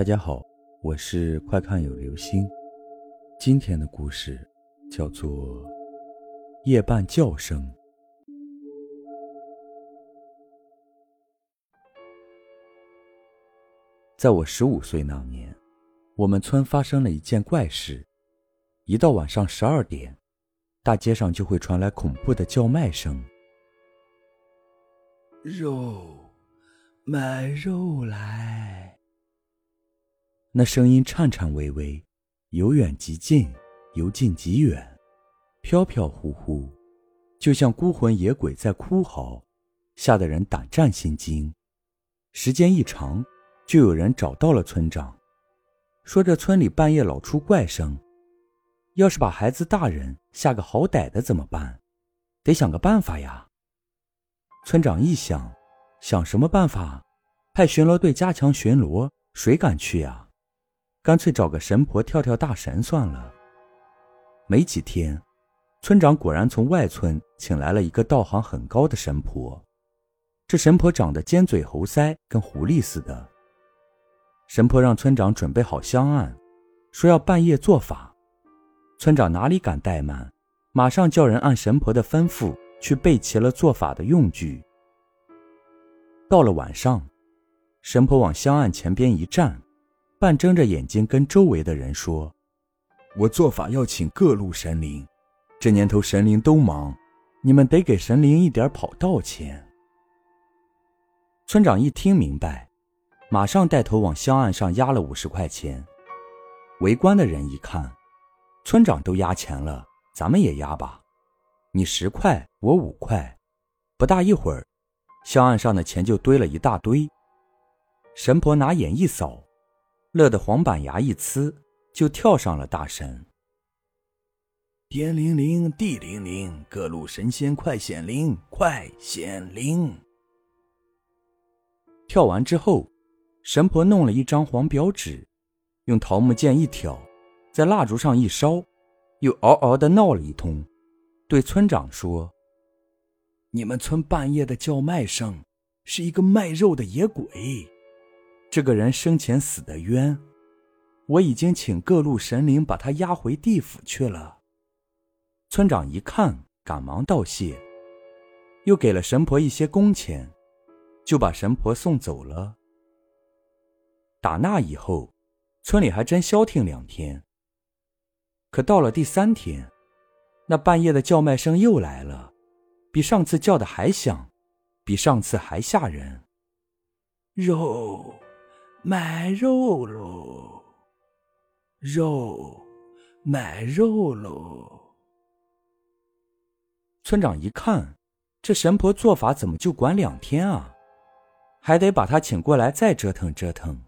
大家好，我是快看有流星。今天的故事叫做《夜半叫声》。在我十五岁那年，我们村发生了一件怪事：一到晚上十二点，大街上就会传来恐怖的叫卖声。肉，买肉来！那声音颤颤巍巍，由远及近，由近及远，飘飘忽忽，就像孤魂野鬼在哭嚎，吓得人胆战心惊。时间一长，就有人找到了村长，说这村里半夜老出怪声，要是把孩子大人吓个好歹的怎么办？得想个办法呀。村长一想，想什么办法？派巡逻队加强巡逻，谁敢去呀？干脆找个神婆跳跳大神算了。没几天，村长果然从外村请来了一个道行很高的神婆。这神婆长得尖嘴猴腮，跟狐狸似的。神婆让村长准备好香案，说要半夜做法。村长哪里敢怠慢，马上叫人按神婆的吩咐。去备齐了做法的用具。到了晚上，神婆往香案前边一站，半睁着眼睛跟周围的人说：“我做法要请各路神灵，这年头神灵都忙，你们得给神灵一点跑道钱。”村长一听明白，马上带头往香案上压了五十块钱。围观的人一看，村长都压钱了，咱们也压吧。你十块，我五块，不大一会儿，香案上的钱就堆了一大堆。神婆拿眼一扫，乐得黄板牙一呲，就跳上了大神。天灵灵，地灵灵，各路神仙快显灵，快显灵！跳完之后，神婆弄了一张黄表纸，用桃木剑一挑，在蜡烛上一烧，又嗷嗷的闹了一通。对村长说：“你们村半夜的叫卖声，是一个卖肉的野鬼。这个人生前死的冤，我已经请各路神灵把他押回地府去了。”村长一看，赶忙道谢，又给了神婆一些工钱，就把神婆送走了。打那以后，村里还真消停两天。可到了第三天。那半夜的叫卖声又来了，比上次叫的还响，比上次还吓人。肉，买肉喽！肉，买肉喽！村长一看，这神婆做法怎么就管两天啊？还得把他请过来再折腾折腾。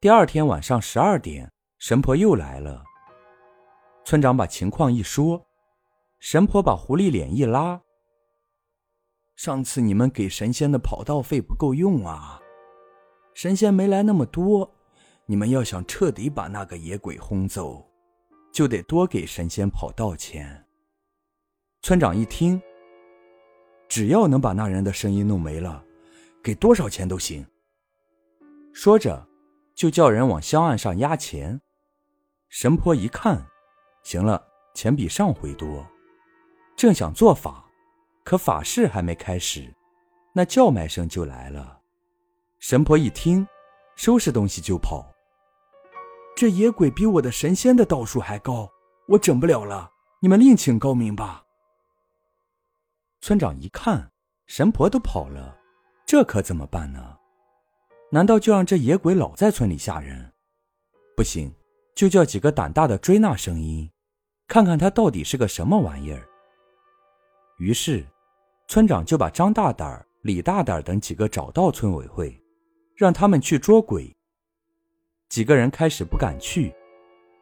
第二天晚上十二点，神婆又来了。村长把情况一说，神婆把狐狸脸一拉。上次你们给神仙的跑道费不够用啊，神仙没来那么多，你们要想彻底把那个野鬼轰走，就得多给神仙跑道钱。村长一听，只要能把那人的声音弄没了，给多少钱都行。说着，就叫人往香案上压钱。神婆一看。行了，钱比上回多。正想做法，可法事还没开始，那叫卖声就来了。神婆一听，收拾东西就跑。这野鬼比我的神仙的道术还高，我整不了了，你们另请高明吧。村长一看，神婆都跑了，这可怎么办呢？难道就让这野鬼老在村里吓人？不行。就叫几个胆大的追那声音，看看他到底是个什么玩意儿。于是，村长就把张大胆、李大胆等几个找到村委会，让他们去捉鬼。几个人开始不敢去，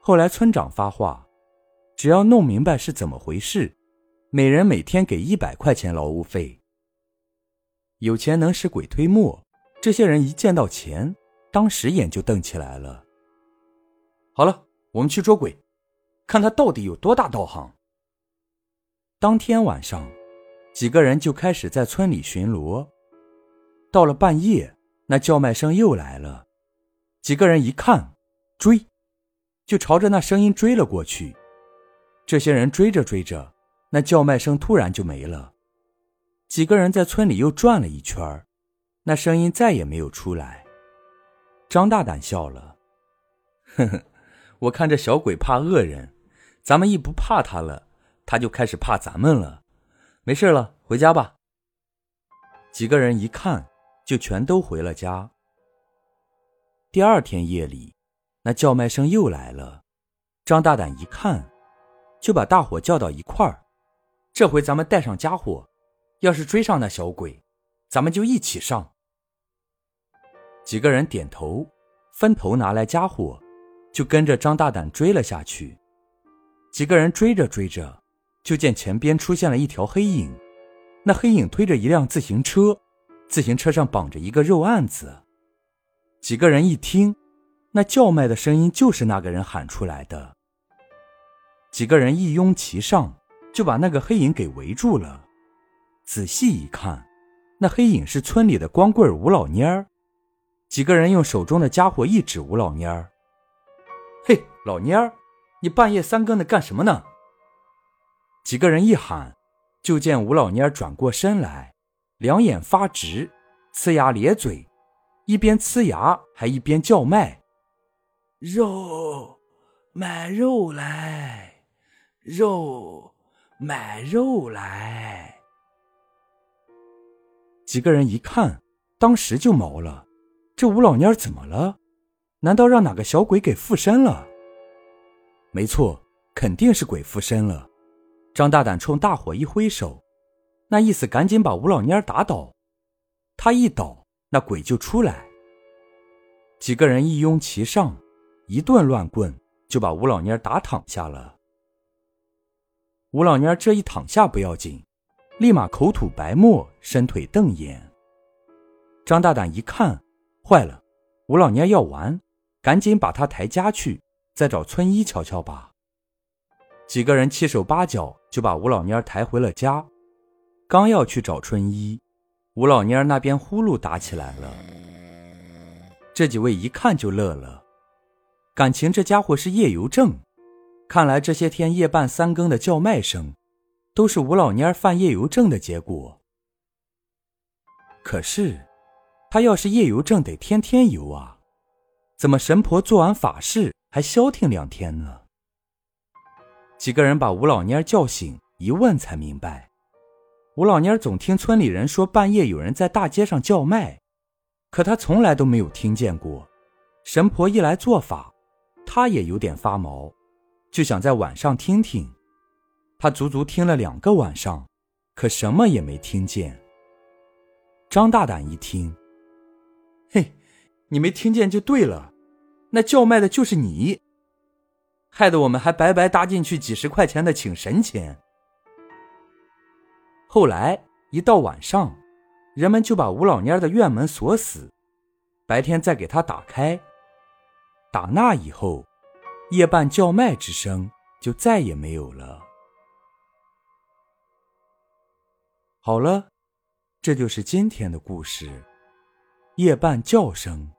后来村长发话，只要弄明白是怎么回事，每人每天给一百块钱劳务费。有钱能使鬼推磨，这些人一见到钱，当时眼就瞪起来了。好了，我们去捉鬼，看他到底有多大道行。当天晚上，几个人就开始在村里巡逻。到了半夜，那叫卖声又来了，几个人一看，追，就朝着那声音追了过去。这些人追着追着，那叫卖声突然就没了。几个人在村里又转了一圈，那声音再也没有出来。张大胆笑了，呵呵，我看这小鬼怕恶人，咱们一不怕他了，他就开始怕咱们了。没事了，回家吧。几个人一看，就全都回了家。第二天夜里，那叫卖声又来了。张大胆一看，就把大伙叫到一块儿。这回咱们带上家伙，要是追上那小鬼，咱们就一起上。几个人点头，分头拿来家伙，就跟着张大胆追了下去。几个人追着追着，就见前边出现了一条黑影。那黑影推着一辆自行车，自行车上绑着一个肉案子。几个人一听，那叫卖的声音就是那个人喊出来的。几个人一拥其上，就把那个黑影给围住了。仔细一看，那黑影是村里的光棍吴老蔫儿。几个人用手中的家伙一指吴老蔫儿：“嘿，老蔫儿，你半夜三更的干什么呢？”几个人一喊，就见吴老蔫儿转过身来，两眼发直，呲牙咧嘴。一边呲牙，还一边叫卖：“肉，买肉来！肉，买肉来！”几个人一看，当时就毛了：这吴老蔫怎么了？难道让哪个小鬼给附身了？没错，肯定是鬼附身了。张大胆冲大伙一挥手，那意思赶紧把吴老蔫打倒。他一倒。那鬼就出来，几个人一拥其上，一顿乱棍就把吴老蔫打躺下了。吴老蔫这一躺下不要紧，立马口吐白沫，伸腿瞪眼。张大胆一看，坏了，吴老蔫要完，赶紧把他抬家去，再找村医瞧瞧吧。几个人七手八脚就把吴老蔫抬回了家，刚要去找春衣。吴老蔫那边呼噜打起来了，这几位一看就乐了，感情这家伙是夜游症。看来这些天夜半三更的叫卖声，都是吴老蔫犯夜游症的结果。可是，他要是夜游症，得天天游啊，怎么神婆做完法事还消停两天呢？几个人把吴老蔫叫醒，一问才明白。吴老蔫总听村里人说半夜有人在大街上叫卖，可他从来都没有听见过。神婆一来做法，他也有点发毛，就想在晚上听听。他足足听了两个晚上，可什么也没听见。张大胆一听，嘿，你没听见就对了，那叫卖的就是你，害得我们还白白搭进去几十块钱的请神钱。后来一到晚上，人们就把吴老蔫的院门锁死，白天再给他打开。打那以后，夜半叫卖之声就再也没有了。好了，这就是今天的故事，夜半叫声。